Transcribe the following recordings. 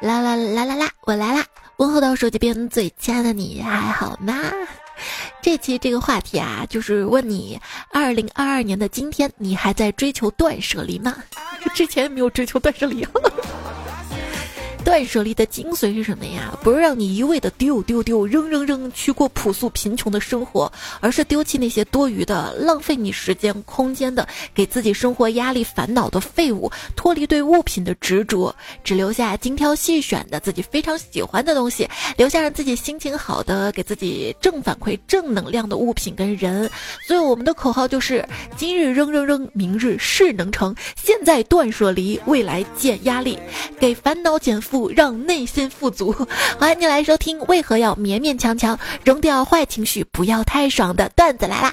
啦啦啦啦啦，我来啦！问候到手机边最亲爱的你，还好吗？这期这个话题啊，就是问你：二零二二年的今天，你还在追求断舍离吗？之前没有追求断舍离。断舍离的精髓是什么呀？不是让你一味的丢丢丢、扔扔扔去过朴素贫穷的生活，而是丢弃那些多余的、浪费你时间、空间的、给自己生活压力、烦恼的废物，脱离对物品的执着，只留下精挑细选的自己非常喜欢的东西，留下让自己心情好的、给自己正反馈、正能量的物品跟人。所以我们的口号就是：今日扔扔扔，明日事能成。现在断舍离，未来减压力，给烦恼减负。让内心富足，欢迎你来收听。为何要勉勉强强扔掉坏情绪？不要太爽的段子来啦！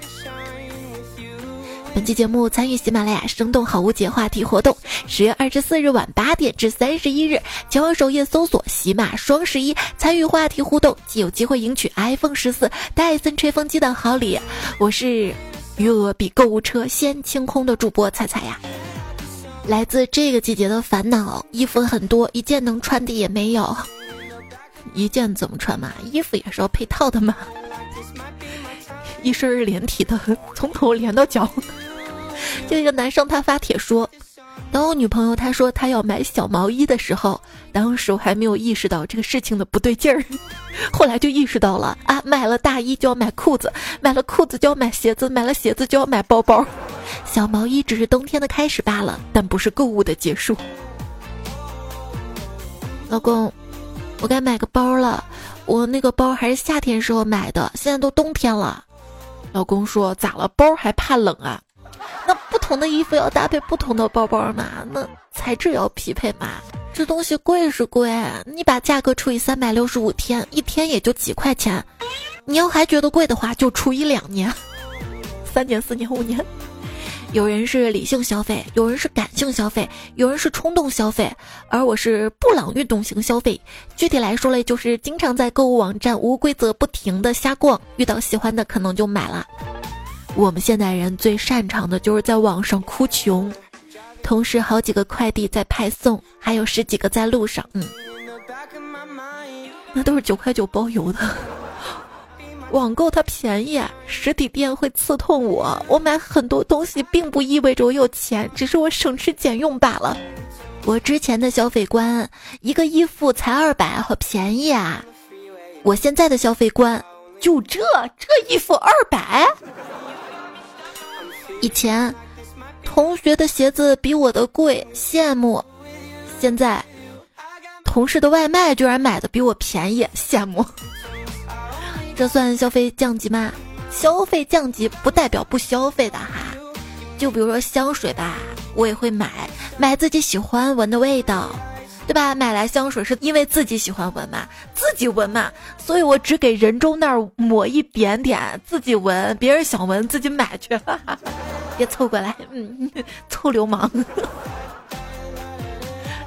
本期节目参与喜马拉雅生动好物节话题活动，十月二十四日晚八点至三十一日，前往首页搜索“喜马双十一”，参与话题互动，即有机会赢取 iPhone 十四、戴森吹风机等好礼。我是余额比购物车先清空的主播彩彩呀。来自这个季节的烦恼，衣服很多，一件能穿的也没有。一件怎么穿嘛？衣服也是要配套的嘛。一身连体的，从头连到脚。就一个男生他发帖说。当我女朋友她说她要买小毛衣的时候，当时我还没有意识到这个事情的不对劲儿，后来就意识到了啊，买了大衣就要买裤子，买了裤子就要买鞋子，买了鞋子就要买包包。小毛衣只是冬天的开始罢了，但不是购物的结束。老公，我该买个包了，我那个包还是夏天时候买的，现在都冬天了。老公说咋了？包还怕冷啊？那不同的衣服要搭配不同的包包嘛？那材质要匹配嘛？这东西贵是贵，你把价格除以三百六十五天，一天也就几块钱。你要还觉得贵的话，就除以两年，三年、四年、五年。有人是理性消费，有人是感性消费，有人是冲动消费，而我是布朗运动型消费。具体来说嘞，就是经常在购物网站无规则不停的瞎逛，遇到喜欢的可能就买了。我们现代人最擅长的就是在网上哭穷，同时好几个快递在派送，还有十几个在路上。嗯，那都是九块九包邮的。网购它便宜，实体店会刺痛我。我买很多东西并不意味着我有钱，只是我省吃俭用罢了。我之前的消费观，一个衣服才二百，好便宜啊！我现在的消费观，就这这衣服二百。以前，同学的鞋子比我的贵，羡慕；现在，同事的外卖居然买的比我便宜，羡慕。这算消费降级吗？消费降级不代表不消费的哈。就比如说香水吧，我也会买，买自己喜欢闻的味道。对吧？买来香水是因为自己喜欢闻嘛，自己闻嘛，所以我只给人中那儿抹一点点，自己闻。别人想闻自己买去，别凑过来，嗯，臭流氓。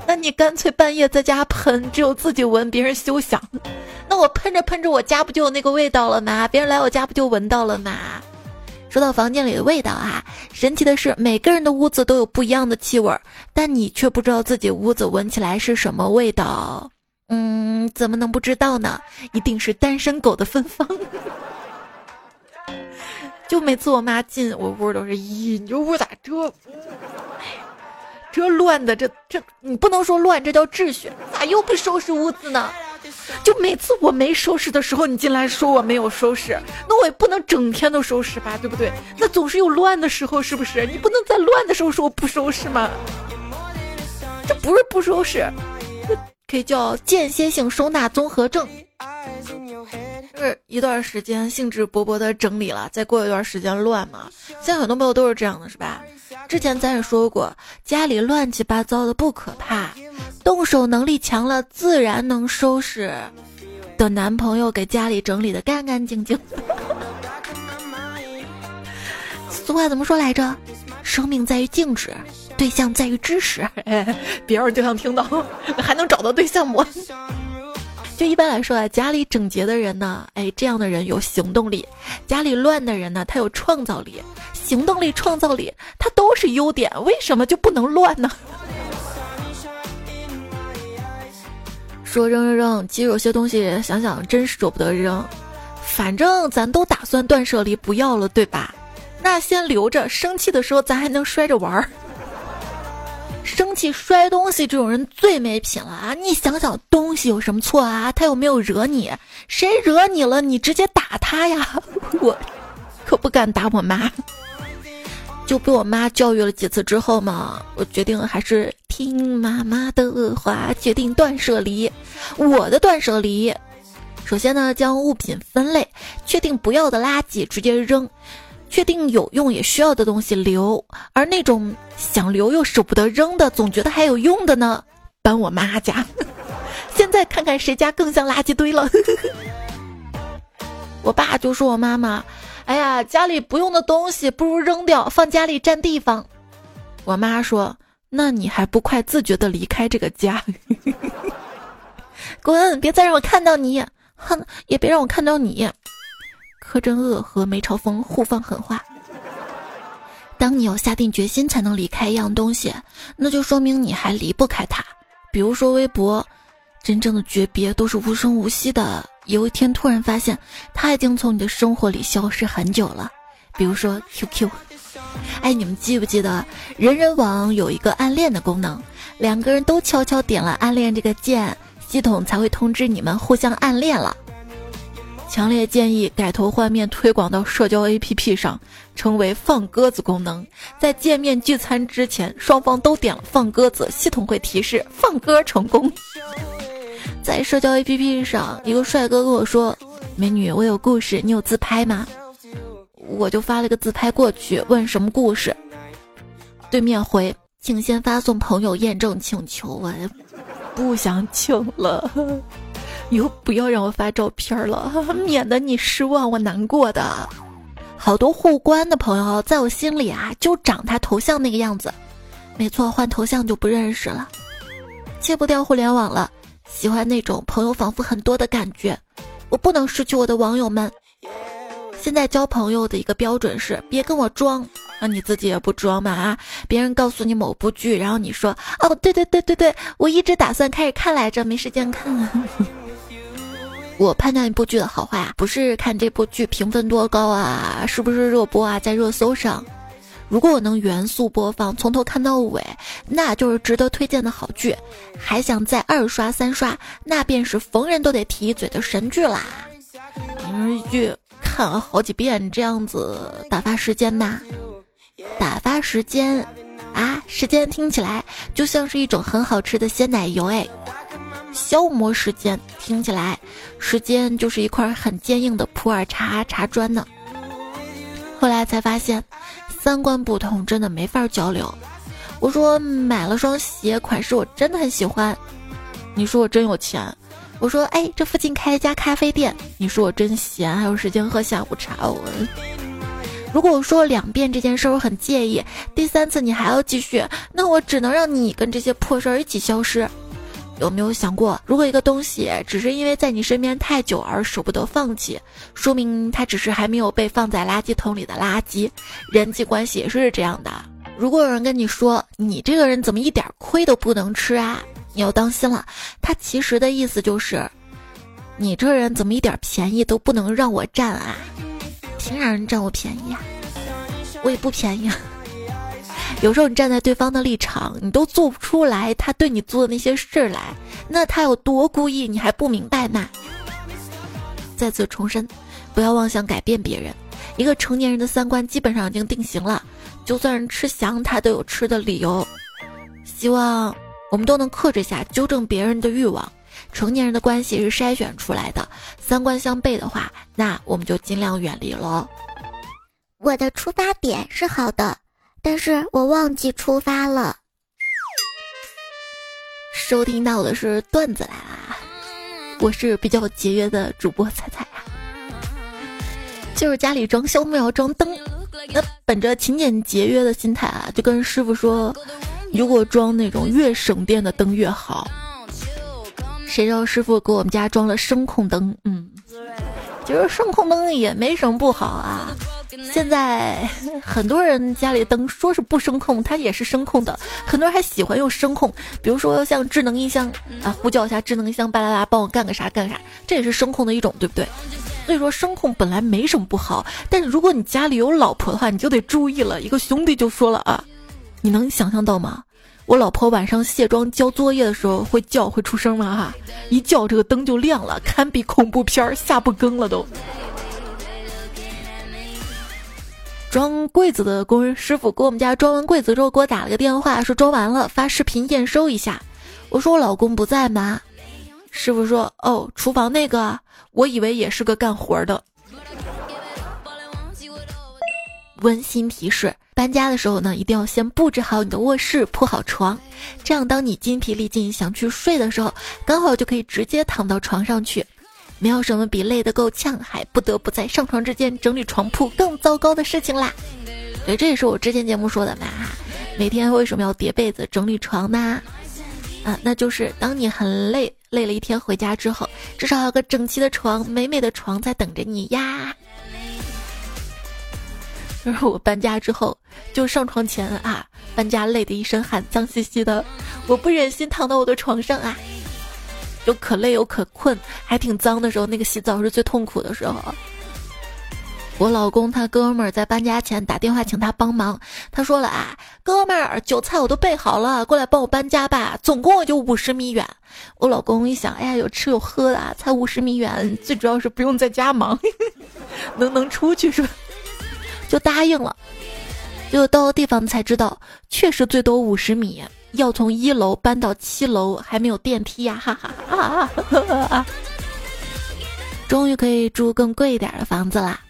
那你干脆半夜在家喷，只有自己闻，别人休想。那我喷着喷着，我家不就有那个味道了吗？别人来我家不就闻到了吗？说到房间里的味道啊，神奇的是每个人的屋子都有不一样的气味，但你却不知道自己屋子闻起来是什么味道。嗯，怎么能不知道呢？一定是单身狗的芬芳。就每次我妈进我屋都是，咦，你这屋咋这？这乱的，这这你不能说乱，这叫秩序。咋又不收拾屋子呢？就每次我没收拾的时候，你进来说我没有收拾，那我也不能整天都收拾吧，对不对？那总是有乱的时候，是不是？你不能在乱的时候说我不收拾吗？这不是不收拾，可以叫间歇性收纳综合症。就是一段时间兴致勃勃的整理了，再过一段时间乱嘛。现在很多朋友都是这样的，是吧？之前咱也说过，家里乱七八糟的不可怕。动手能力强了，自然能收拾。的男朋友给家里整理的干干净净。俗话怎么说来着？生命在于静止，对象在于知识。别人就想听到，还能找到对象不？就一般来说啊，家里整洁的人呢，哎，这样的人有行动力；家里乱的人呢，他有创造力。行动力、创造力，他都是优点，为什么就不能乱呢？说扔扔扔，其实有些东西想想真舍不得扔，反正咱都打算断舍离不要了，对吧？那先留着，生气的时候咱还能摔着玩儿。生气摔东西这种人最没品了啊！你想想，东西有什么错啊？他又没有惹你，谁惹你了？你直接打他呀！我可不敢打我妈，就被我妈教育了几次之后嘛，我决定还是听妈妈的话，决定断舍离。我的断舍离，首先呢，将物品分类，确定不要的垃圾直接扔。确定有用也需要的东西留，而那种想留又舍不得扔的，总觉得还有用的呢，搬我妈家。现在看看谁家更像垃圾堆了。我爸就说我妈妈，哎呀，家里不用的东西不如扔掉，放家里占地方。我妈说，那你还不快自觉的离开这个家？滚，别再让我看到你，哼，也别让我看到你。柯镇恶和梅超风互放狠话。当你要下定决心才能离开一样东西，那就说明你还离不开它。比如说微博，真正的诀别都是无声无息的。有一天突然发现，它已经从你的生活里消失很久了。比如说 QQ，哎，你们记不记得人人网有一个暗恋的功能？两个人都悄悄点了暗恋这个键，系统才会通知你们互相暗恋了。强烈建议改头换面推广到社交 APP 上，成为放鸽子功能。在见面聚餐之前，双方都点了放鸽子，系统会提示放鸽成功。在社交 APP 上，一个帅哥跟我说：“美女，我有故事，你有自拍吗？”我就发了个自拍过去，问什么故事。对面回：“请先发送朋友验证请求。”我不想请了。以后不要让我发照片了，免得你失望，我难过的。好多互关的朋友，在我心里啊，就长他头像那个样子。没错，换头像就不认识了。戒不掉互联网了，喜欢那种朋友仿佛很多的感觉。我不能失去我的网友们。现在交朋友的一个标准是，别跟我装，那你自己也不装嘛啊！别人告诉你某部剧，然后你说哦，对对对对对，我一直打算开始看来着，没时间看。我判断一部剧的好坏啊，不是看这部剧评分多高啊，是不是热播啊，在热搜上。如果我能原速播放，从头看到尾，那就是值得推荐的好剧。还想再二刷三刷，那便是逢人都得提一嘴的神剧啦。电视剧看了好几遍，这样子打发时间吧。打发时间啊，时间听起来就像是一种很好吃的鲜奶油哎。消磨时间，听起来，时间就是一块很坚硬的普洱茶茶砖呢。后来才发现，三观不同真的没法交流。我说买了双鞋，款式我真的很喜欢。你说我真有钱。我说哎，这附近开一家咖啡店。你说我真闲，还有时间喝下午茶。我如果我说两遍这件事我很介意，第三次你还要继续，那我只能让你跟这些破事儿一起消失。有没有想过，如果一个东西只是因为在你身边太久而舍不得放弃，说明它只是还没有被放在垃圾桶里的垃圾。人际关系也是这样的。如果有人跟你说你这个人怎么一点亏都不能吃啊，你要当心了。他其实的意思就是，你这人怎么一点便宜都不能让我占啊？凭啥人占我便宜啊？我也不便宜。有时候你站在对方的立场，你都做不出来他对你做的那些事儿来，那他有多故意，你还不明白吗？再次重申，不要妄想改变别人。一个成年人的三观基本上已经定型了，就算是吃翔，他都有吃的理由。希望我们都能克制下纠正别人的欲望。成年人的关系是筛选出来的，三观相悖的话，那我们就尽量远离了。我的出发点是好的。但是我忘记出发了。收听到的是段子来啦，我是比较节约的主播彩彩啊。就是家里装修没有装灯，那本着勤俭节约的心态啊，就跟师傅说，如果装那种越省电的灯越好。谁知道师傅给我们家装了声控灯，嗯，其实声控灯也没什么不好啊。现在很多人家里灯说是不声控，它也是声控的。很多人还喜欢用声控，比如说像智能音箱啊，呼叫一下智能音箱，巴拉拉帮我干个啥干啥，这也是声控的一种，对不对？所以说声控本来没什么不好，但是如果你家里有老婆的话，你就得注意了。一个兄弟就说了啊，你能想象到吗？我老婆晚上卸妆交作业的时候会叫会出声吗？哈，一叫这个灯就亮了，堪比恐怖片儿，下不更了都。装柜子的工人师傅给我们家装完柜子之后，给我打了个电话，说装完了，发视频验收一下。我说我老公不在吗？师傅说哦，厨房那个，我以为也是个干活的。温馨提示：搬家的时候呢，一定要先布置好你的卧室，铺好床，这样当你筋疲力尽想去睡的时候，刚好就可以直接躺到床上去。没有什么比累得够呛，还不得不在上床之间整理床铺更糟糕的事情啦。对，这也是我之前节目说的嘛。每天为什么要叠被子、整理床呢？啊，那就是当你很累，累了一天回家之后，至少有个整齐的床、美美的床在等着你呀。就是我搬家之后，就上床前啊，搬家累得一身汗，脏兮兮的，我不忍心躺到我的床上啊。又可累又可困，还挺脏的时候，那个洗澡是最痛苦的时候。我老公他哥们儿在搬家前打电话请他帮忙，他说了啊，哥们儿，酒菜我都备好了，过来帮我搬家吧，总共也就五十米远。我老公一想，哎呀，有吃有喝的，才五十米远，最主要是不用在家忙，能能出去是吧？就答应了。就到了地方才知道，确实最多五十米。要从一楼搬到七楼，还没有电梯呀！哈哈啊啊！终于可以住更贵一点的房子啦。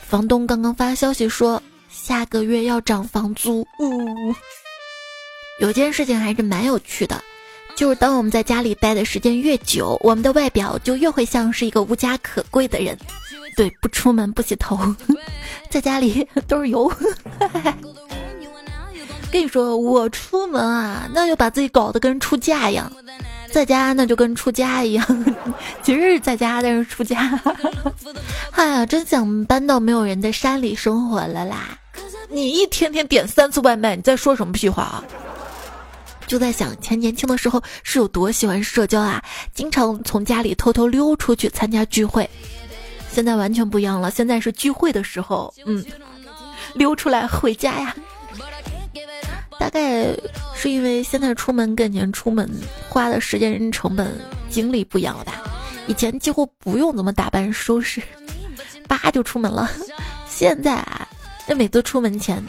房东刚刚发消息说下个月要涨房租。呜，有件事情还是蛮有趣的，就是当我们在家里待的时间越久，我们的外表就越会像是一个无家可归的人。对，不出门不洗头，在家里都是油。跟你说，我出门啊，那就把自己搞得跟出嫁一样；在家那就跟出家一样。其实是在家，但是出家。哎呀，真想搬到没有人的山里生活了啦！你一天天点三次外卖，你在说什么屁话啊？就在想，以前年轻的时候是有多喜欢社交啊，经常从家里偷偷溜出去参加聚会。现在完全不一样了，现在是聚会的时候，嗯，溜出来回家呀。大概是因为现在出门跟以前出门花的时间、成本、精力不一样了吧？以前几乎不用怎么打扮收拾，叭就出门了。现在啊，那每次出门前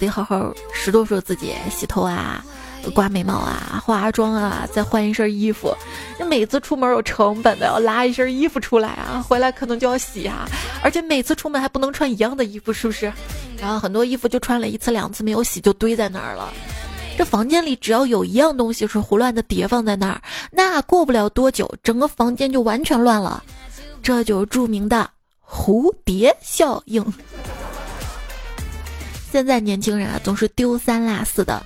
得好好拾掇掇自己，洗头啊、刮眉毛啊、化妆啊，再换一身衣服。那每次出门有成本的，要拉一身衣服出来啊，回来可能就要洗啊，而且每次出门还不能穿一样的衣服，是不是？然后很多衣服就穿了一次两次没有洗就堆在那儿了，这房间里只要有一样东西是胡乱的叠放在那儿，那过不了多久整个房间就完全乱了，这就是著名的蝴蝶效应。现在年轻人啊总是丢三落四的，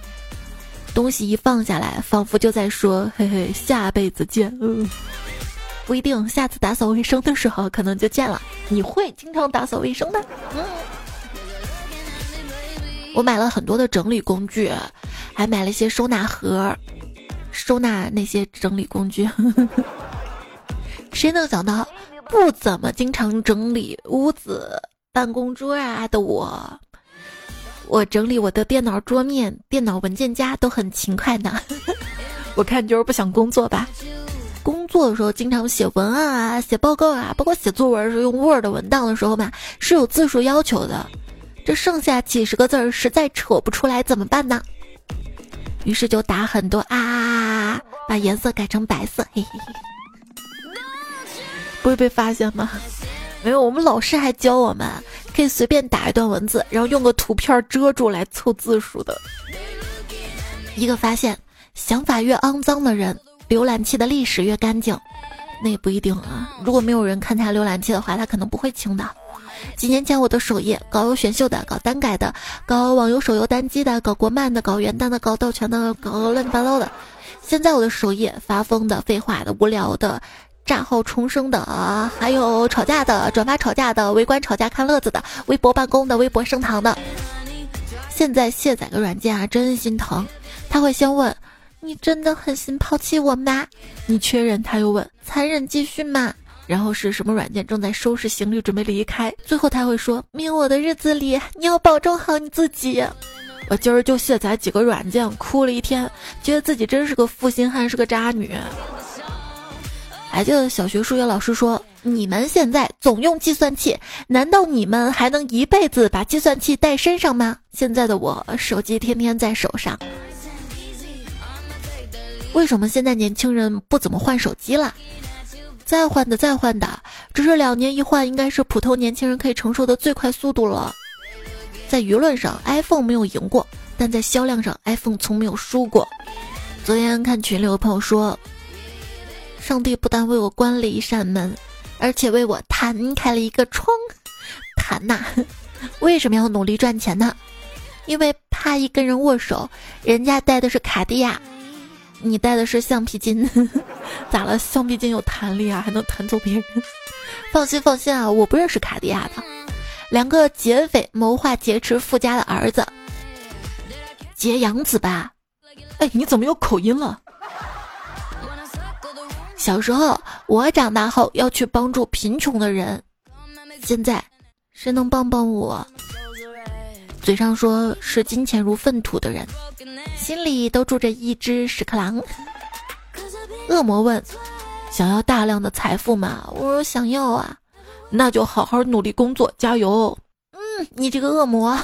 东西一放下来，仿佛就在说嘿嘿下辈子见。嗯，不一定，下次打扫卫生的时候可能就见了。你会经常打扫卫生的？嗯。我买了很多的整理工具，还买了一些收纳盒，收纳那些整理工具。谁能想到，不怎么经常整理屋子、办公桌啊的我，我整理我的电脑桌面、电脑文件夹都很勤快呢。我看你就是不想工作吧。工作的时候经常写文案啊、写报告啊，包括写作文时用 Word 文档的时候嘛，是有字数要求的。这剩下几十个字儿实在扯不出来，怎么办呢？于是就打很多啊，把颜色改成白色，嘿嘿嘿，不会被发现吗？没有，我们老师还教我们可以随便打一段文字，然后用个图片遮住来凑字数的。一个发现：想法越肮脏的人，浏览器的历史越干净。那也不一定啊，如果没有人看他浏览器的话，他可能不会清的。几年前，我的首页搞有选秀的，搞单改的，搞网游手游单机的，搞国漫的，搞元旦的，搞盗拳的，搞乱七八糟的。现在我的首页发疯的、废话的、无聊的，账号重生的啊，还有吵架的、转发吵架的、围观吵架看乐子的、微博办公的、微博升堂的。现在卸载个软件啊，真心疼。他会先问：“你真的狠心抛弃我吗？”你确认，他又问：“残忍继续吗？”然后是什么软件正在收拾行李准备离开？最后他会说：“命我的日子里，你要保重好你自己。”我今儿就卸载几个软件，哭了一天，觉得自己真是个负心汉，是个渣女。还记得小学数学老师说：“你们现在总用计算器，难道你们还能一辈子把计算器带身上吗？”现在的我，手机天天在手上。为什么现在年轻人不怎么换手机了？再换的再换的，只是两年一换，应该是普通年轻人可以承受的最快速度了。在舆论上，iPhone 没有赢过，但在销量上，iPhone 从没有输过。昨天看群里有朋友说。上帝不但为我关了一扇门，而且为我弹开了一个窗。弹呐，为什么要努力赚钱呢？因为怕一跟人握手，人家带的是卡地亚，你带的是橡皮筋，咋了？橡皮筋有弹力啊，还能弹走别人。放心放心啊，我不认识卡地亚的。两个劫匪谋划劫持富家的儿子，劫养子吧？哎，你怎么有口音了？小时候，我长大后要去帮助贫穷的人。现在，谁能帮帮我？嘴上说是金钱如粪土的人，心里都住着一只屎壳郎。恶魔问：“想要大量的财富吗？”我说：“想要啊。”那就好好努力工作，加油。嗯，你这个恶魔。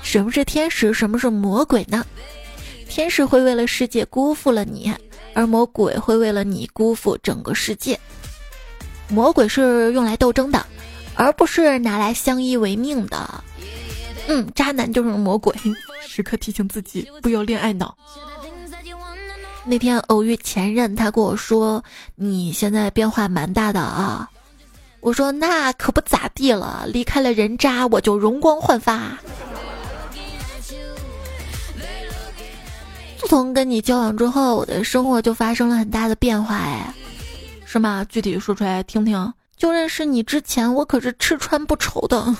什么是天使？什么是魔鬼呢？天使会为了世界辜负了你。而魔鬼会为了你辜负整个世界。魔鬼是用来斗争的，而不是拿来相依为命的。嗯，渣男就是魔鬼，时刻提醒自己不要恋爱脑。那天偶遇前任，他跟我说：“你现在变化蛮大的啊。”我说：“那可不咋地了，离开了人渣，我就容光焕发。”从跟你交往之后，我的生活就发生了很大的变化，哎，是吗？具体说出来听听。就认识你之前，我可是吃穿不愁的。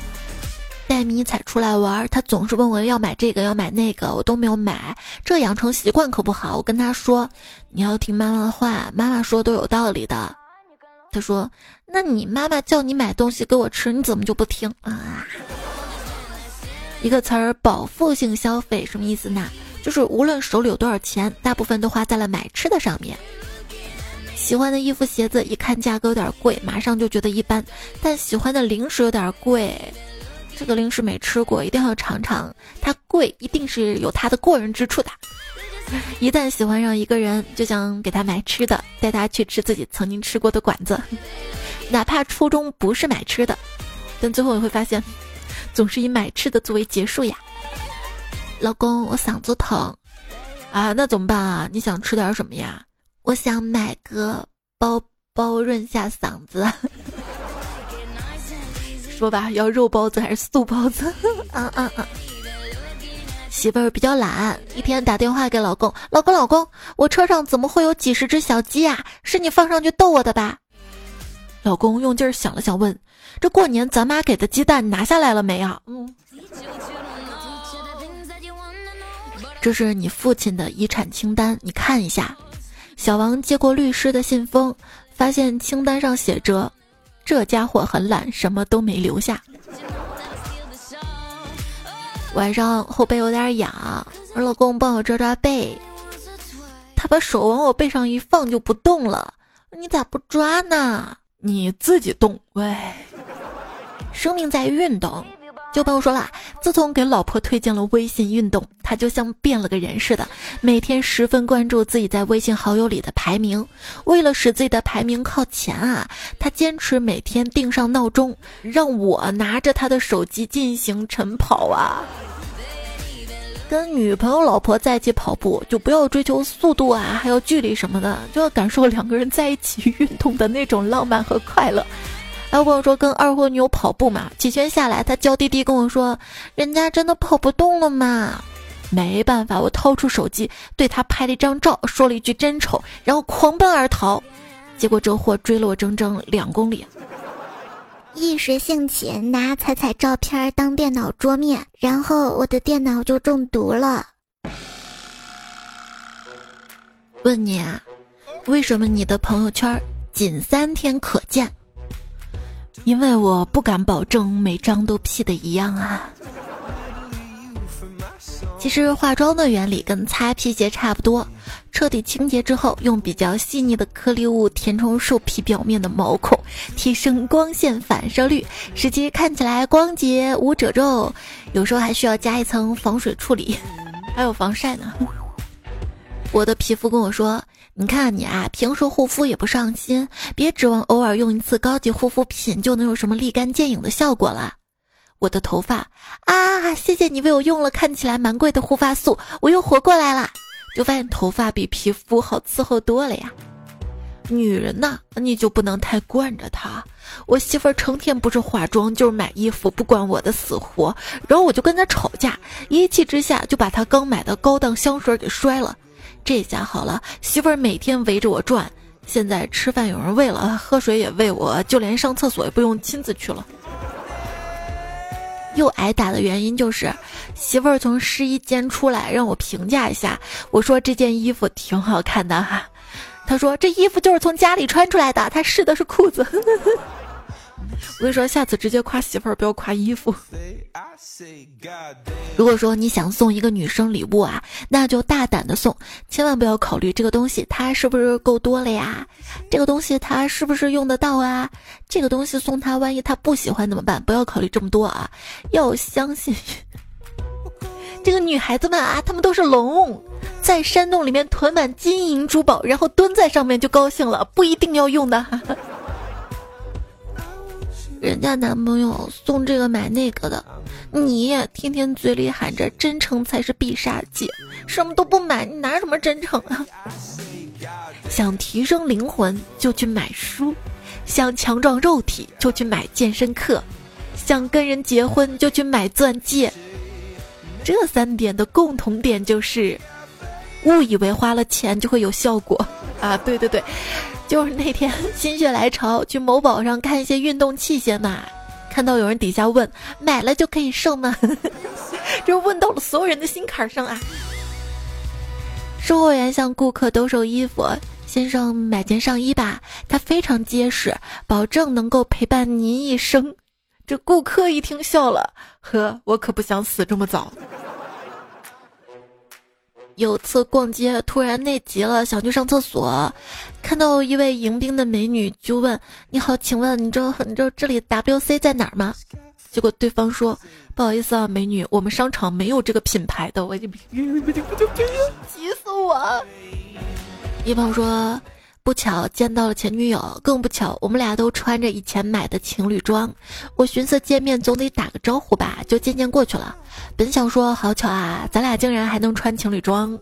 带迷彩出来玩，他总是问我要买这个要买那个，我都没有买，这养成习惯可不好。我跟他说，你要听妈妈的话，妈妈说都有道理的。他说，那你妈妈叫你买东西给我吃，你怎么就不听啊？一个词儿，保护性消费，什么意思呢？就是无论手里有多少钱，大部分都花在了买吃的上面。喜欢的衣服、鞋子，一看价格有点贵，马上就觉得一般；但喜欢的零食有点贵，这个零食没吃过，一定要尝尝。它贵，一定是有它的过人之处的。一旦喜欢上一个人，就想给他买吃的，带他去吃自己曾经吃过的馆子，哪怕初衷不是买吃的，但最后你会发现，总是以买吃的作为结束呀。老公，我嗓子疼，啊，那怎么办啊？你想吃点什么呀？我想买个包包润下嗓子。说吧，要肉包子还是素包子？嗯嗯嗯。媳妇儿比较懒，一天打电话给老公，老公老公，我车上怎么会有几十只小鸡啊？是你放上去逗我的吧？老公用劲儿想了想，问：这过年咱妈给的鸡蛋拿下来了没啊？嗯。这是你父亲的遗产清单，你看一下。小王接过律师的信封，发现清单上写着：“这家伙很懒，什么都没留下。”晚上后背有点痒，老公帮我抓抓背。他把手往我背上一放就不动了，你咋不抓呢？你自己动，喂！生命在运动。就朋友说了，自从给老婆推荐了微信运动，他就像变了个人似的，每天十分关注自己在微信好友里的排名。为了使自己的排名靠前啊，他坚持每天定上闹钟，让我拿着他的手机进行晨跑啊。跟女朋友、老婆在一起跑步，就不要追求速度啊，还有距离什么的，就要感受两个人在一起运动的那种浪漫和快乐。还有朋友说跟二货女友跑步嘛，几圈下来，他娇滴滴跟我说：“人家真的跑不动了嘛。”没办法，我掏出手机对他拍了一张照，说了一句真丑，然后狂奔而逃。结果这货追了我整整两公里。一时兴起拿彩彩照片当电脑桌面，然后我的电脑就中毒了。问你啊，为什么你的朋友圈仅三天可见？因为我不敢保证每张都 P 的一样啊。其实化妆的原理跟擦皮鞋差不多，彻底清洁之后，用比较细腻的颗粒物填充兽皮表面的毛孔，提升光线反射率，使其看起来光洁无褶皱。有时候还需要加一层防水处理，还有防晒呢。我的皮肤跟我说：“你看你啊，平时护肤也不上心，别指望偶尔用一次高级护肤品就能有什么立竿见影的效果了。”我的头发啊，谢谢你为我用了看起来蛮贵的护发素，我又活过来了。就发现头发比皮肤好伺候多了呀。女人呐，你就不能太惯着她。我媳妇儿成天不是化妆就是买衣服，不管我的死活。然后我就跟她吵架，一气之下就把她刚买的高档香水给摔了。这下好了，媳妇儿每天围着我转。现在吃饭有人喂了，喝水也喂我，就连上厕所也不用亲自去了。又挨打的原因就是，媳妇儿从试衣间出来让我评价一下。我说这件衣服挺好看的哈，她说这衣服就是从家里穿出来的，她试的是裤子。我跟你说，下次直接夸媳妇儿，不要夸衣服。如果说你想送一个女生礼物啊，那就大胆的送，千万不要考虑这个东西它是不是够多了呀，这个东西它是不是用得到啊，这个东西送她，万一她不喜欢怎么办？不要考虑这么多啊，要相信这个女孩子们啊，她们都是龙，在山洞里面囤满金银珠宝，然后蹲在上面就高兴了，不一定要用的。人家男朋友送这个买那个的，你天天嘴里喊着真诚才是必杀技，什么都不买，你拿什么真诚啊？想提升灵魂就去买书，想强壮肉体就去买健身课，想跟人结婚就去买钻戒。这三点的共同点就是，误以为花了钱就会有效果啊！对对对。就是那天 心血来潮去某宝上看一些运动器械嘛，看到有人底下问买了就可以瘦吗？就问到了所有人的心坎上啊！售货员向顾客兜售衣服，先生买件上衣吧，它非常结实，保证能够陪伴您一生。这顾客一听笑了，呵，我可不想死这么早。有次逛街突然内急了，想去上厕所，看到一位迎宾的美女，就问：“你好，请问你知道你知道这里 W C 在哪儿吗？”结果对方说：“不好意思啊，美女，我们商场没有这个品牌的。”我就 急死我！一朋友说。不巧见到了前女友，更不巧我们俩都穿着以前买的情侣装。我寻思见面总得打个招呼吧，就渐渐过去了。本想说好巧啊，咱俩竟然还能穿情侣装，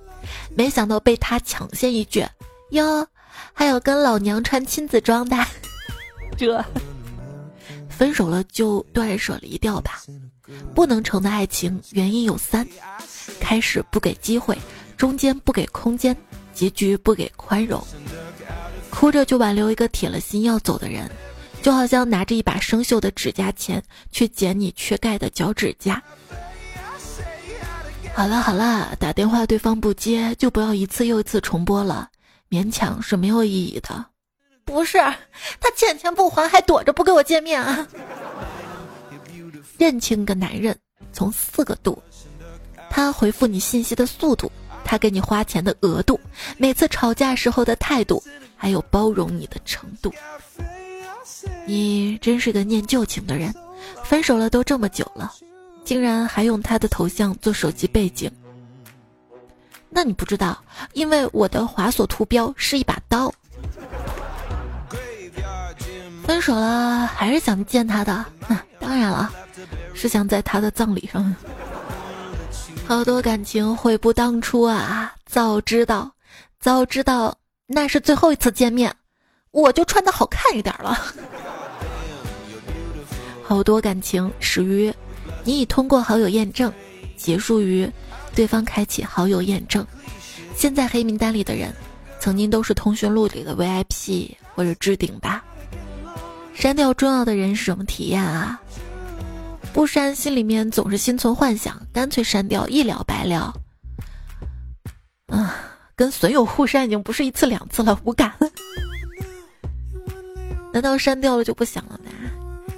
没想到被他抢先一句：“哟，还有跟老娘穿亲子装的。”这分手了就断舍离掉吧。不能成的爱情原因有三：开始不给机会，中间不给空间，结局不给宽容。哭着就挽留一个铁了心要走的人，就好像拿着一把生锈的指甲钳去剪你缺钙的脚趾甲。好了好了，打电话对方不接，就不要一次又一次重播了，勉强是没有意义的。不是，他欠钱不还，还躲着不跟我见面啊？认清个男人从四个度：他回复你信息的速度，他给你花钱的额度，每次吵架时候的态度。还有包容你的程度，你真是个念旧情的人。分手了都这么久了，竟然还用他的头像做手机背景。那你不知道，因为我的滑索图标是一把刀。分手了还是想见他的？当然了，是想在他的葬礼上。好多感情悔不当初啊！早知道，早知道。那是最后一次见面，我就穿的好看一点了。好多感情始于你已通过好友验证，结束于对方开启好友验证。现在黑名单里的人，曾经都是通讯录里的 VIP 或者置顶吧。删掉重要的人是什么体验啊？不删，心里面总是心存幻想，干脆删掉，一了百了。啊，跟损友互删已经不是一次两次了，无感。难道删掉了就不想了吗？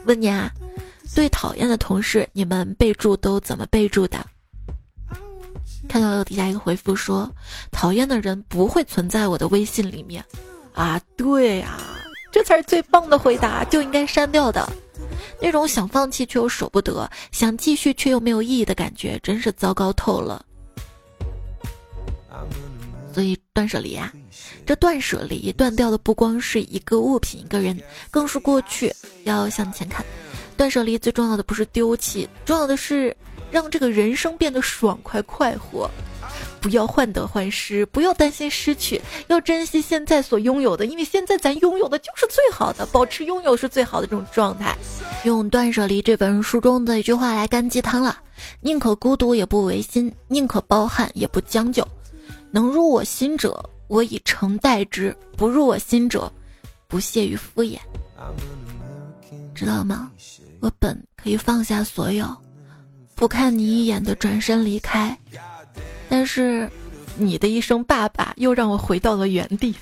问你啊，最讨厌的同事，你们备注都怎么备注的？看到底下一个回复说，讨厌的人不会存在我的微信里面。啊，对呀，这才是最棒的回答，就应该删掉的。那种想放弃却又舍不得，想继续却又没有意义的感觉，真是糟糕透了。所以断舍离啊，这断舍离断掉的不光是一个物品、一个人，更是过去。要向前看，断舍离最重要的不是丢弃，重要的是让这个人生变得爽快快活。不要患得患失，不要担心失去，要珍惜现在所拥有的，因为现在咱拥有的就是最好的，保持拥有是最好的这种状态。用《断舍离》这本书中的一句话来干鸡汤了：宁可孤独也不违心，宁可包涵也不将就。能入我心者，我以诚待之；不入我心者，不屑于敷衍。知道吗？我本可以放下所有，不看你一眼的转身离开。但是，你的一声“爸爸”又让我回到了原地。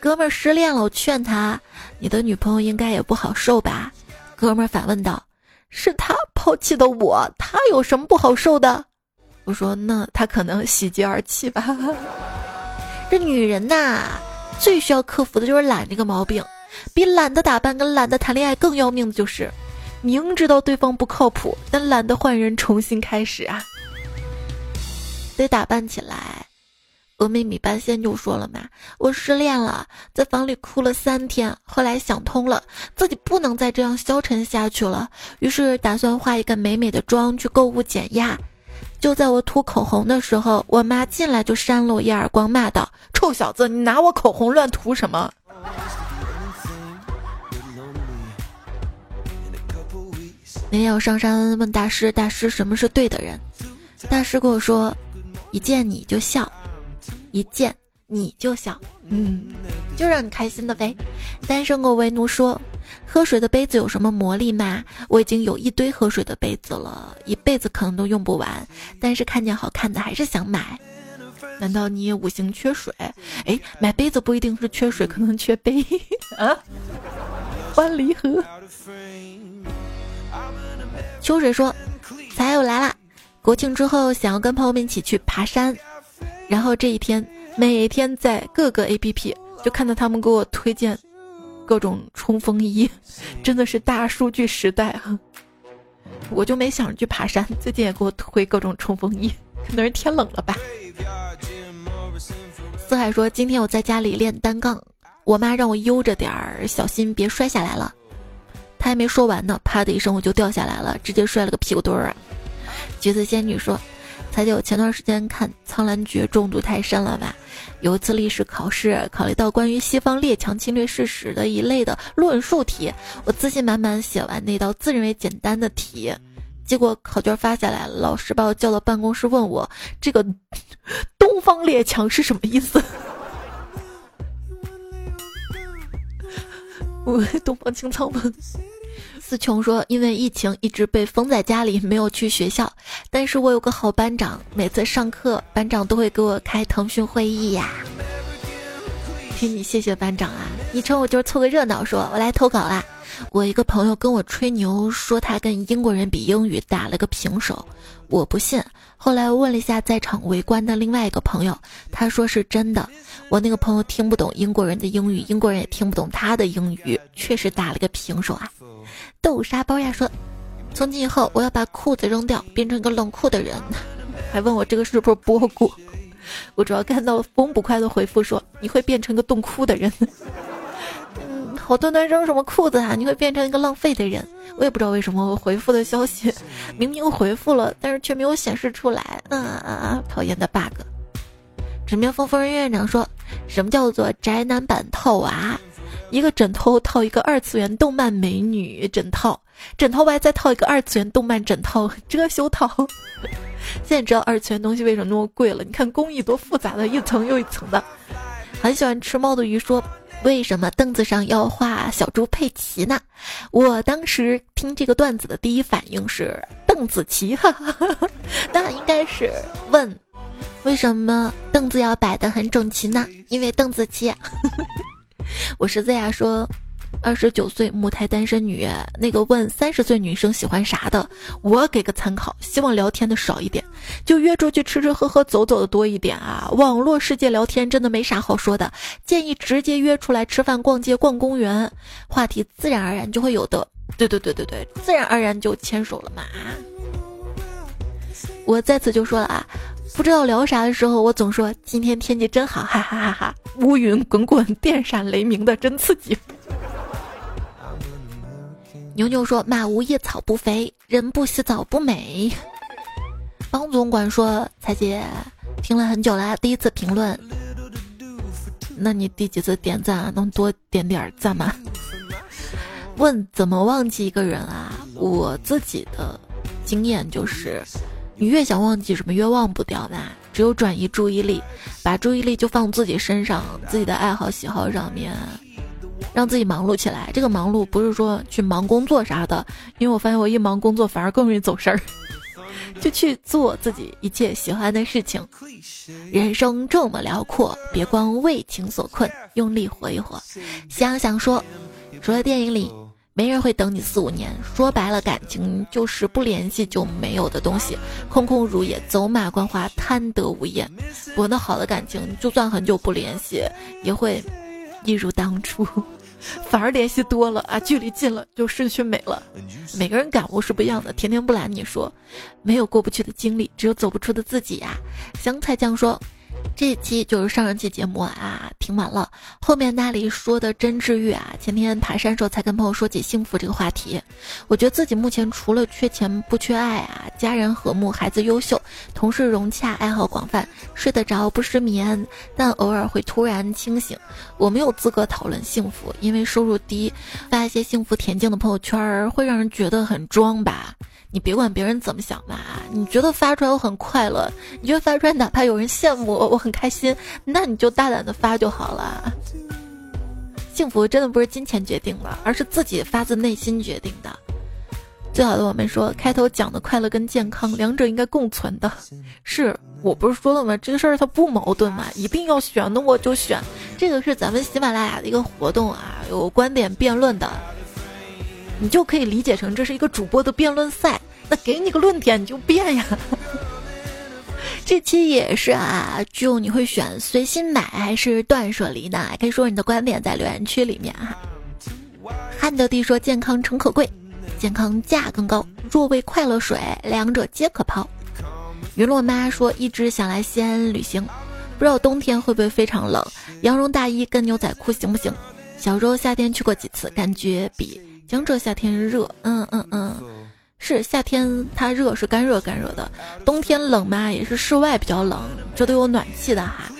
哥们儿失恋了，我劝他：“你的女朋友应该也不好受吧？”哥们儿反问道：“是他抛弃的我，他有什么不好受的？”我说：“那他可能喜极而泣吧。”这女人呐，最需要克服的就是懒这个毛病，比懒得打扮跟懒得谈恋爱更要命的就是。明知道对方不靠谱，但懒得换人重新开始啊！得打扮起来。峨眉米半仙就说了嘛：“我失恋了，在房里哭了三天，后来想通了，自己不能再这样消沉下去了，于是打算化一个美美的妆去购物减压。就在我涂口红的时候，我妈进来就扇了我一耳光，骂道：‘臭小子，你拿我口红乱涂什么？’”那天我上山问大师：“大师，什么是对的人？”大师跟我说：“一见你就笑，一见你就笑，嗯，就让你开心的呗。”单身狗为奴说：“喝水的杯子有什么魔力吗？我已经有一堆喝水的杯子了，一辈子可能都用不完，但是看见好看的还是想买。难道你也五行缺水？哎，买杯子不一定是缺水，可能缺杯啊。欢离合。”秋水说：“财友来啦！国庆之后想要跟朋友们一起去爬山，然后这一天每天在各个 A P P 就看到他们给我推荐各种冲锋衣，真的是大数据时代啊！我就没想着去爬山，最近也给我推各种冲锋衣，可能是天冷了吧。”四海说：“今天我在家里练单杠，我妈让我悠着点儿，小心别摔下来了。”他还没说完呢，啪的一声我就掉下来了，直接摔了个屁股墩儿啊！橘子仙女说：“才姐，我前段时间看《苍兰诀》中毒太深了吧？有一次历史考试，考虑到关于西方列强侵略事实的一类的论述题，我自信满满写完那道自认为简单的题，结果考卷发下来，老师把我叫到办公室问我这个东方列强是什么意思？我东方青苍吗？思琼说：“因为疫情一直被封在家里，没有去学校。但是我有个好班长，每次上课，班长都会给我开腾讯会议呀。给你谢谢班长啊！昵称我就是凑个热闹，说我来投稿啦。我一个朋友跟我吹牛，说他跟英国人比英语打了个平手，我不信。后来问了。一下在场围观的另外一个朋友，他说是真的。我那个朋友听不懂英国人的英语，英国人也听不懂他的英语，确实打了。个平手啊。豆沙包呀说，从今以后我要把裤子扔掉，变成一个冷酷的人。还问我这个是不是播过？我主要看到风不快的回复说，你会变成个冻哭的人。嗯好端端扔什么裤子啊？你会变成一个浪费的人。我也不知道为什么我回复的消息明明回复了，但是却没有显示出来。嗯嗯嗯，讨厌的 bug。纸面风风人院长说什么叫做宅男版套娃？一个枕头套一个二次元动漫美女枕套，枕头外再套一个二次元动漫枕套遮羞套。现在知道二次元东西为什么那么贵了？你看工艺多复杂的，一层又一层的。很喜欢吃猫的鱼说：“为什么凳子上要画小猪佩奇呢？”我当时听这个段子的第一反应是邓紫棋，哈哈哈，那应该是问为什么凳子要摆得很整齐呢？因为邓紫棋。我是 Z 呀，说二十九岁母胎单身女，那个问三十岁女生喜欢啥的，我给个参考，希望聊天的少一点，就约出去吃吃喝喝走走的多一点啊。网络世界聊天真的没啥好说的，建议直接约出来吃饭、逛街、逛公园，话题自然而然就会有的。对对对对对，自然而然就牵手了嘛。我在此就说了啊。不知道聊啥的时候，我总说今天天气真好，哈哈哈哈！乌云滚滚，电闪雷鸣的，真刺激。牛牛说：“马无夜草不肥，人不洗澡不美。”方总管说：“彩姐，听了很久了，第一次评论。那你第几次点赞啊？能多点点赞吗？”问怎么忘记一个人啊？我自己的经验就是。你越想忘记什么，越忘不掉吧。只有转移注意力，把注意力就放自己身上，自己的爱好喜好上面，让自己忙碌起来。这个忙碌不是说去忙工作啥的，因为我发现我一忙工作反而更容易走神儿。就去做自己一切喜欢的事情。人生这么辽阔，别光为情所困，用力活一活。想想说，除了电影里。没人会等你四五年，说白了，感情就是不联系就没有的东西，空空如也，走马观花，贪得无厌。我那好的感情，就算很久不联系，也会一如当初。反而联系多了啊，距离近了就失去美了。每个人感悟是不一样的，甜甜不拦你说，没有过不去的经历，只有走不出的自己呀。香菜酱说。这一期就是上上期节目啊，听完了。后面那里说的真治愈啊。前天爬山时候才跟朋友说起幸福这个话题，我觉得自己目前除了缺钱不缺爱啊，家人和睦，孩子优秀，同事融洽，爱好广泛，睡得着不失眠，但偶尔会突然清醒。我没有资格讨论幸福，因为收入低，发一些幸福恬静的朋友圈会让人觉得很装吧。你别管别人怎么想吧，你觉得发出来我很快乐，你觉得发出来哪怕有人羡慕我，我很开心，那你就大胆的发就好了。幸福真的不是金钱决定的，而是自己发自内心决定的。最好的我们说，开头讲的快乐跟健康两者应该共存的。是我不是说了吗？这个事儿它不矛盾嘛，一定要选，那我就选。这个是咱们喜马拉雅的一个活动啊，有观点辩论的。你就可以理解成这是一个主播的辩论赛，那给你个论点你就辩呀。这期也是啊，就你会选随心买还是断舍离呢？可以说你的观点在留言区里面哈。汉德帝说健康诚可贵，健康价更高。若为快乐水，两者皆可抛。云落妈说一直想来西安旅行，不知道冬天会不会非常冷，羊绒大衣跟牛仔裤行不行？小时候夏天去过几次，感觉比。江浙夏天热，嗯嗯嗯，是夏天它热是干热干热的，冬天冷嘛也是室外比较冷，这都有暖气的哈。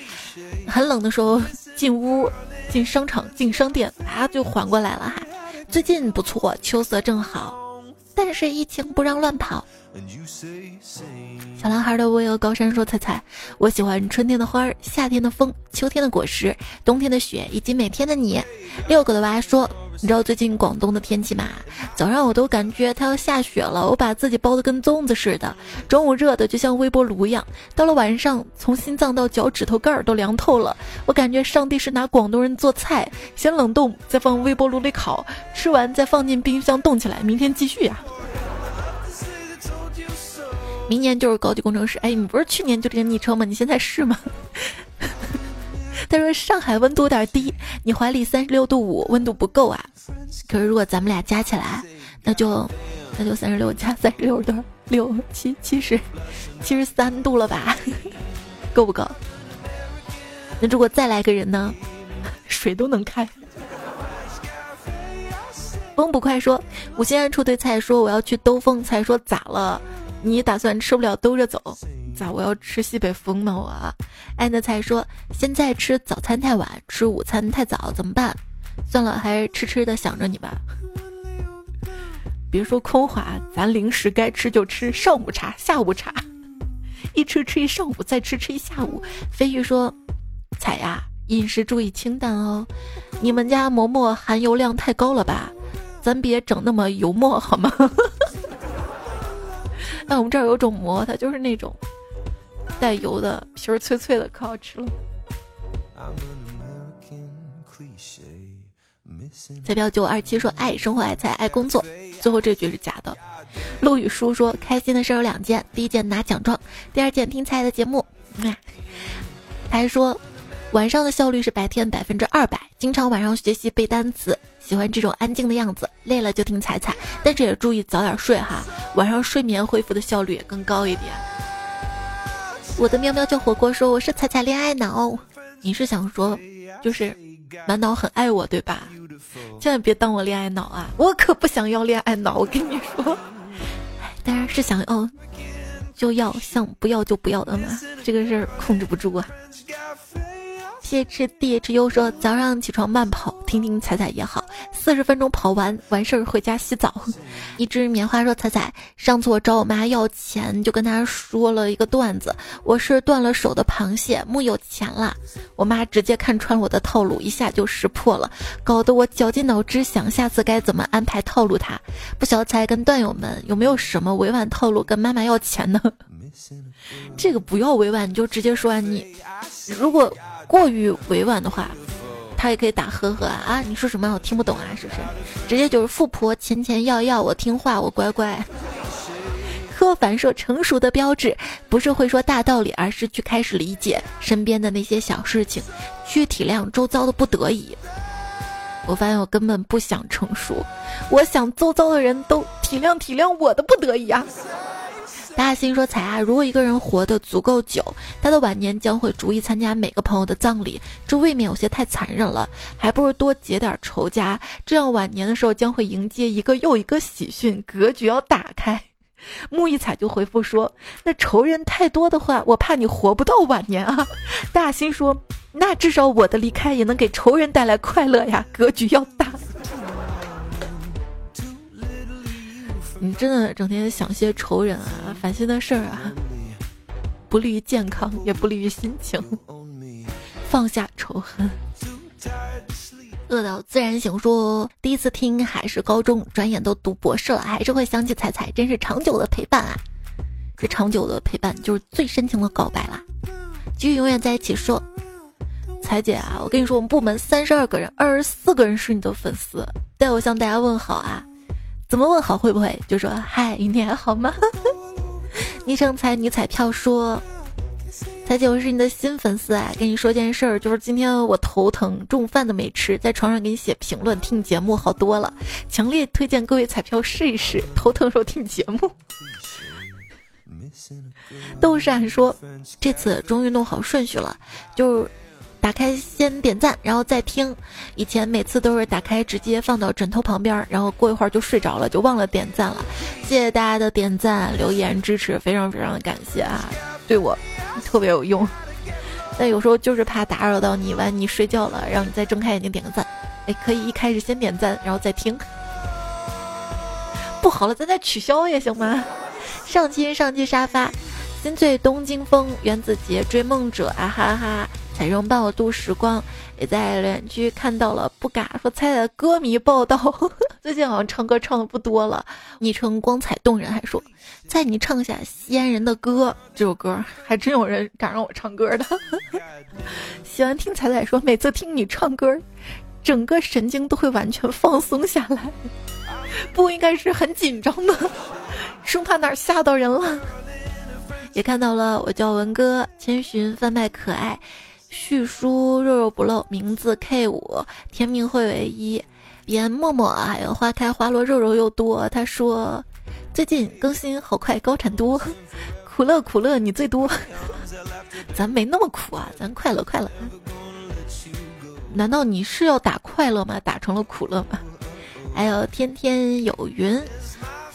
很冷的时候进屋、进商场、进商店啊就缓过来了哈。最近不错，秋色正好，但是疫情不让乱跑。小男孩的巍峨高山说：“彩彩，我喜欢春天的花儿，夏天的风，秋天的果实，冬天的雪，以及每天的你。”六个的娃说：“你知道最近广东的天气吗？早上我都感觉它要下雪了，我把自己包的跟粽子似的。中午热的就像微波炉一样，到了晚上，从心脏到脚趾头盖儿都凉透了。我感觉上帝是拿广东人做菜，先冷冻，再放微波炉里烤，吃完再放进冰箱冻起来，明天继续呀。”明年就是高级工程师。哎，你不是去年就这个昵称吗？你现在是吗？他说上海温度有点低，你怀里三十六度五，温度不够啊。可是如果咱们俩加起来，那就那就三十六加三十六多少？六七七十，七十三度了吧？够不够？那如果再来个人呢？水都能开。风不快说，我现在处对菜说我要去兜风，菜说咋了？你打算吃不了兜着走？咋我要吃西北风呢？我，安德才说现在吃早餐太晚，吃午餐太早，怎么办？算了，还是痴痴的想着你吧。别说空话，咱零食该吃就吃，上午茶、下午茶，一吃吃一上午，再吃吃一下午。飞鱼说：“彩呀，饮食注意清淡哦。你们家馍馍含油量太高了吧？咱别整那么油馍好吗？” 哎，我们这儿有种馍，它就是那种带油的，皮儿脆脆的，可好吃了。彩票九二七说：“爱生活，爱菜，爱工作。”最后这句是假的。陆雨书说：“开心的事有两件，第一件拿奖状，第二件听菜的节目。”他还说：“晚上的效率是白天百分之二百，经常晚上学习背单词，喜欢这种安静的样子。累了就听彩彩，但是也注意早点睡哈，晚上睡眠恢复的效率也更高一点。”我的喵喵叫火锅说：“我是彩彩恋爱脑。”你是想说，就是满脑很爱我对吧？千万别当我恋爱脑啊！我可不想要恋爱脑，我跟你说。当然是想要就要，想不要就不要的嘛，这个事儿控制不住啊。谢吃 D H U 说早上起床慢跑，听听彩彩也好。四十分钟跑完完事儿回家洗澡。一只棉花说彩彩上次我找我妈要钱，就跟她说了一个段子，我是断了手的螃蟹，木有钱了。我妈直接看穿我的套路，一下就识破了，搞得我绞尽脑汁想下次该怎么安排套路她。不晓得彩跟段友们有没有什么委婉套路跟妈妈要钱呢？这个不要委婉，你就直接说你如果。过于委婉的话，他也可以打呵呵啊！你说什么？我听不懂啊，是不是？直接就是富婆钱钱要要，我听话，我乖乖。柯凡说，成熟的标志不是会说大道理，而是去开始理解身边的那些小事情，去体谅周遭的不得已。我发现我根本不想成熟，我想周遭的人都体谅体谅我的不得已啊。大兴说：“彩啊，如果一个人活得足够久，他的晚年将会逐一参加每个朋友的葬礼，这未免有些太残忍了。还不如多结点仇家，这样晚年的时候将会迎接一个又一个喜讯，格局要打开。”木一彩就回复说：“那仇人太多的话，我怕你活不到晚年啊。”大兴说：“那至少我的离开也能给仇人带来快乐呀，格局要大。”你真的整天想些仇人啊、烦心的事儿啊，不利于健康，也不利于心情。放下仇恨。饿到自然醒说，第一次听还是高中，转眼都读博士了，还是会想起彩彩，真是长久的陪伴啊！这长久的陪伴就是最深情的告白啦。继续永远在一起说，彩姐啊，我跟你说，我们部门三十二个人，二十四个人是你的粉丝，代我向大家问好啊。怎么问好会不会就说嗨你还好吗？昵称彩女彩票说，彩姐我是你的新粉丝啊，跟你说件事儿，就是今天我头疼，中午饭都没吃，在床上给你写评论，听你节目好多了，强烈推荐各位彩票试一试，头疼时候听节目。豆闪说，这次终于弄好顺序了，就。打开先点赞，然后再听。以前每次都是打开直接放到枕头旁边，然后过一会儿就睡着了，就忘了点赞了。谢谢大家的点赞、留言支持，非常非常的感谢啊，对我特别有用。但有时候就是怕打扰到你，完你睡觉了，让你再睁开眼睛点个赞。哎，可以一开始先点赞，然后再听。不好了，咱再取消也行吗？上期上期沙发，心醉东京风，原子杰追梦者啊哈哈。彩荣帮我度时光，也在留言区看到了不嘎说猜的歌迷报道，最近好像唱歌唱的不多了。昵称光彩动人还说，在你唱下西安人的歌这首歌，还真有人敢让我唱歌的。喜欢听彩彩说，每次听你唱歌，整个神经都会完全放松下来，不应该是很紧张吗？生怕哪儿吓到人了。也看到了，我叫文哥，千寻贩卖可爱。旭叔肉肉不露，名字 K 五，天命会为一，别默默，还有花开花落，肉肉又多。他说最近更新好快，高产多，苦乐苦乐你最多。咱没那么苦啊，咱快乐快乐。难道你是要打快乐吗？打成了苦乐吗？还有天天有云。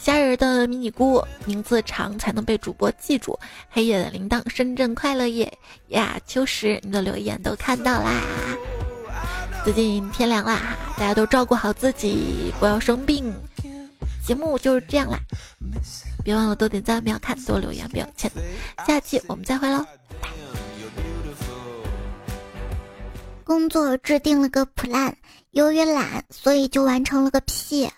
家人的迷你菇名字长才能被主播记住。黑夜的铃铛，深圳快乐夜呀！秋实，你的留言都看到啦。最近天凉啦，大家都照顾好自己，不要生病。节目就是这样啦，别忘了多点赞、不要看、多留言、不要钱。下期我们再会喽。工作制定了个 plan，由于懒，所以就完成了个屁。